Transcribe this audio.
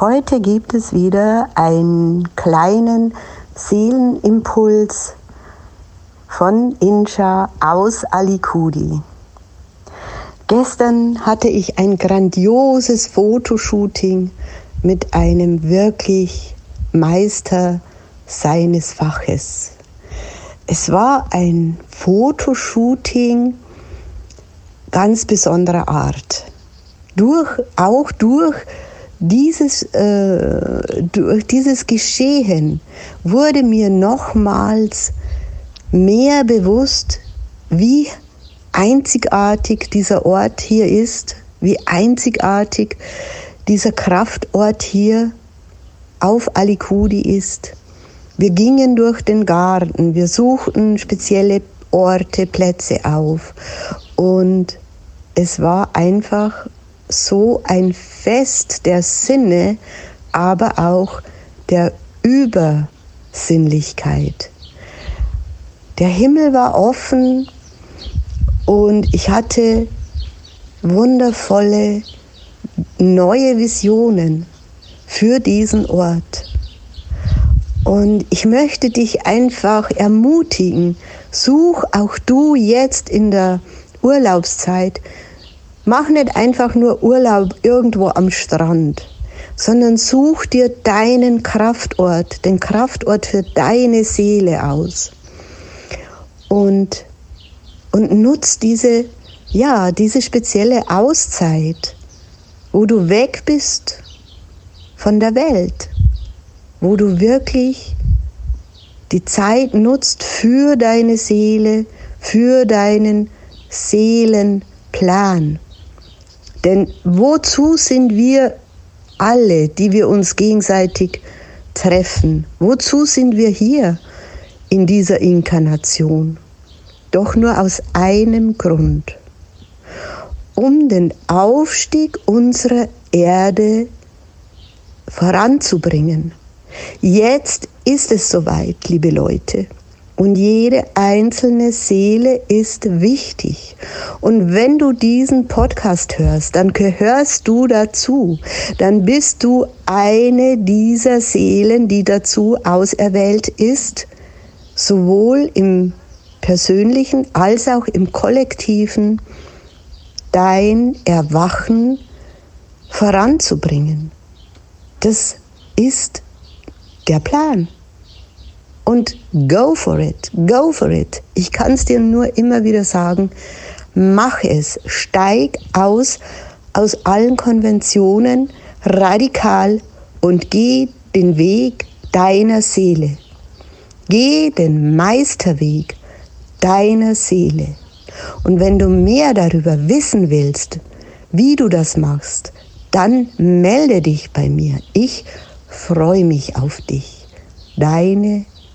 Heute gibt es wieder einen kleinen Seelenimpuls von Insha aus Alikudi. Gestern hatte ich ein grandioses Fotoshooting mit einem wirklich Meister seines Faches. Es war ein Fotoshooting ganz besonderer Art. Durch, auch durch dieses, äh, durch dieses Geschehen wurde mir nochmals mehr bewusst, wie einzigartig dieser Ort hier ist, wie einzigartig dieser Kraftort hier auf Alikudi ist. Wir gingen durch den Garten, wir suchten spezielle Orte, Plätze auf und es war einfach so ein Fest der Sinne, aber auch der Übersinnlichkeit. Der Himmel war offen und ich hatte wundervolle neue Visionen für diesen Ort. Und ich möchte dich einfach ermutigen, such auch du jetzt in der Urlaubszeit Mach nicht einfach nur Urlaub irgendwo am Strand, sondern such dir deinen Kraftort, den Kraftort für deine Seele aus. Und, und nutz diese, ja, diese spezielle Auszeit, wo du weg bist von der Welt, wo du wirklich die Zeit nutzt für deine Seele, für deinen Seelenplan. Denn wozu sind wir alle, die wir uns gegenseitig treffen? Wozu sind wir hier in dieser Inkarnation? Doch nur aus einem Grund. Um den Aufstieg unserer Erde voranzubringen. Jetzt ist es soweit, liebe Leute. Und jede einzelne Seele ist wichtig. Und wenn du diesen Podcast hörst, dann gehörst du dazu. Dann bist du eine dieser Seelen, die dazu auserwählt ist, sowohl im persönlichen als auch im kollektiven dein Erwachen voranzubringen. Das ist der Plan. Und go for it, go for it. Ich kann es dir nur immer wieder sagen, mach es, steig aus aus allen Konventionen radikal und geh den Weg deiner Seele. Geh den Meisterweg deiner Seele. Und wenn du mehr darüber wissen willst, wie du das machst, dann melde dich bei mir. Ich freue mich auf dich. Deine